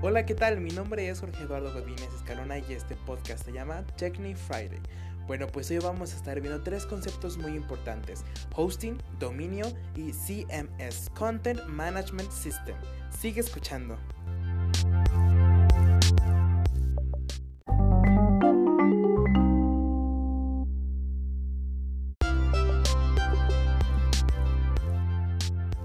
Hola, ¿qué tal? Mi nombre es Jorge Eduardo Godínez Escalona y este podcast se llama Techni Friday. Bueno, pues hoy vamos a estar viendo tres conceptos muy importantes: hosting, dominio y CMS, Content Management System. Sigue escuchando.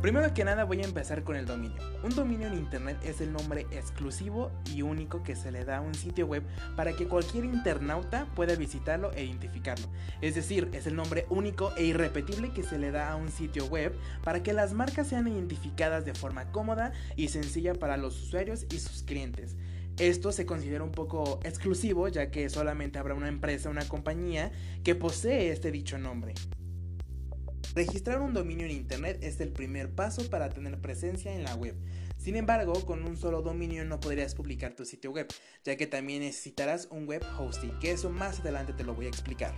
Primero que nada voy a empezar con el dominio. Un dominio en Internet es el nombre exclusivo y único que se le da a un sitio web para que cualquier internauta pueda visitarlo e identificarlo. Es decir, es el nombre único e irrepetible que se le da a un sitio web para que las marcas sean identificadas de forma cómoda y sencilla para los usuarios y sus clientes. Esto se considera un poco exclusivo ya que solamente habrá una empresa, una compañía que posee este dicho nombre. Registrar un dominio en Internet es el primer paso para tener presencia en la web. Sin embargo, con un solo dominio no podrías publicar tu sitio web, ya que también necesitarás un web hosting, que eso más adelante te lo voy a explicar.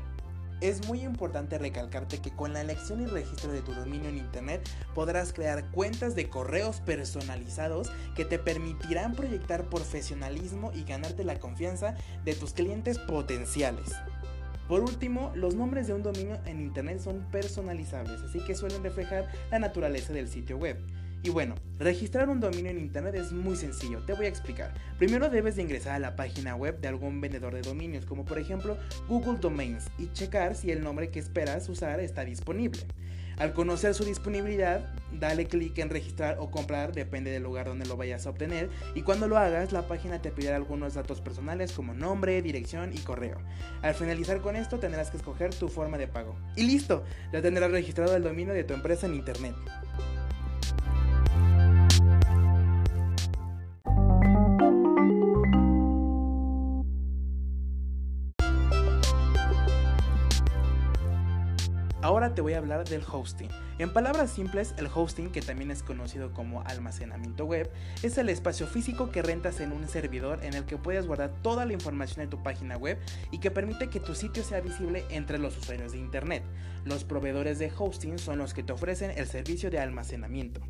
Es muy importante recalcarte que con la elección y registro de tu dominio en Internet podrás crear cuentas de correos personalizados que te permitirán proyectar profesionalismo y ganarte la confianza de tus clientes potenciales. Por último, los nombres de un dominio en Internet son personalizables, así que suelen reflejar la naturaleza del sitio web. Y bueno, registrar un dominio en Internet es muy sencillo, te voy a explicar. Primero debes de ingresar a la página web de algún vendedor de dominios, como por ejemplo Google Domains, y checar si el nombre que esperas usar está disponible. Al conocer su disponibilidad, dale clic en registrar o comprar, depende del lugar donde lo vayas a obtener, y cuando lo hagas, la página te pedirá algunos datos personales como nombre, dirección y correo. Al finalizar con esto, tendrás que escoger tu forma de pago. Y listo, ya tendrás registrado el dominio de tu empresa en internet. Ahora te voy a hablar del hosting. En palabras simples, el hosting, que también es conocido como almacenamiento web, es el espacio físico que rentas en un servidor en el que puedes guardar toda la información de tu página web y que permite que tu sitio sea visible entre los usuarios de Internet. Los proveedores de hosting son los que te ofrecen el servicio de almacenamiento.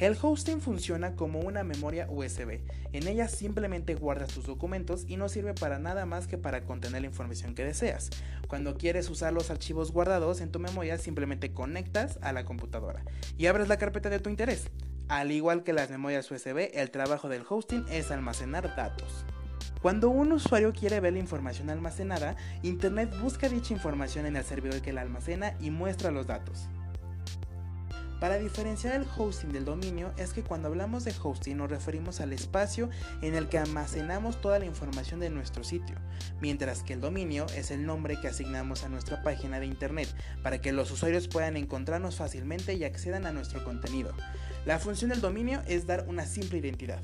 El hosting funciona como una memoria USB. En ella simplemente guardas tus documentos y no sirve para nada más que para contener la información que deseas. Cuando quieres usar los archivos guardados en tu memoria simplemente conectas a la computadora y abres la carpeta de tu interés. Al igual que las memorias USB, el trabajo del hosting es almacenar datos. Cuando un usuario quiere ver la información almacenada, Internet busca dicha información en el servidor que la almacena y muestra los datos. Para diferenciar el hosting del dominio es que cuando hablamos de hosting nos referimos al espacio en el que almacenamos toda la información de nuestro sitio, mientras que el dominio es el nombre que asignamos a nuestra página de internet para que los usuarios puedan encontrarnos fácilmente y accedan a nuestro contenido. La función del dominio es dar una simple identidad.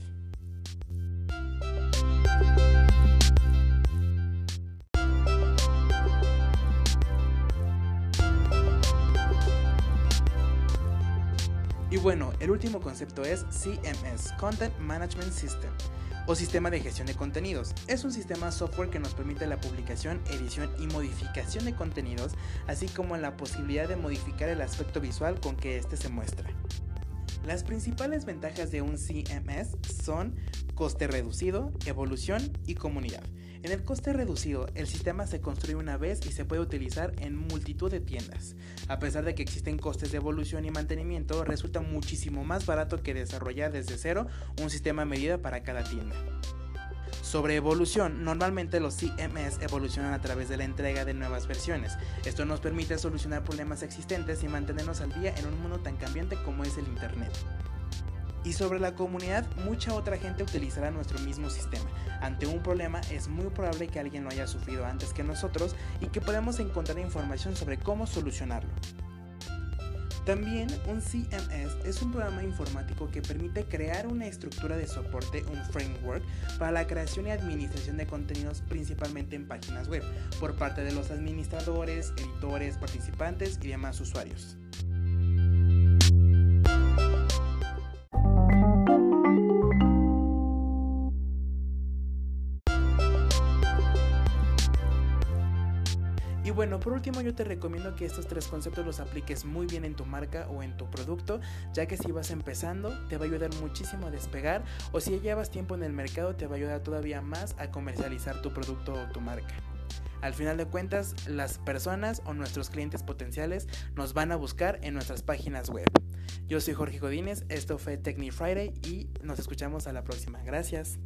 Y bueno, el último concepto es CMS, Content Management System, o sistema de gestión de contenidos. Es un sistema software que nos permite la publicación, edición y modificación de contenidos, así como la posibilidad de modificar el aspecto visual con que éste se muestra. Las principales ventajas de un CMS son coste reducido, evolución y comunidad. En el coste reducido, el sistema se construye una vez y se puede utilizar en multitud de tiendas. A pesar de que existen costes de evolución y mantenimiento, resulta muchísimo más barato que desarrollar desde cero un sistema a medida para cada tienda. Sobre evolución, normalmente los CMS evolucionan a través de la entrega de nuevas versiones. Esto nos permite solucionar problemas existentes y mantenernos al día en un mundo tan cambiante como es el Internet. Y sobre la comunidad, mucha otra gente utilizará nuestro mismo sistema. Ante un problema es muy probable que alguien lo haya sufrido antes que nosotros y que podamos encontrar información sobre cómo solucionarlo. También un CMS es un programa informático que permite crear una estructura de soporte, un framework, para la creación y administración de contenidos principalmente en páginas web, por parte de los administradores, editores, participantes y demás usuarios. Bueno, por último yo te recomiendo que estos tres conceptos los apliques muy bien en tu marca o en tu producto, ya que si vas empezando te va a ayudar muchísimo a despegar o si llevas tiempo en el mercado te va a ayudar todavía más a comercializar tu producto o tu marca. Al final de cuentas, las personas o nuestros clientes potenciales nos van a buscar en nuestras páginas web. Yo soy Jorge Godínez, esto fue Technic Friday y nos escuchamos a la próxima. Gracias.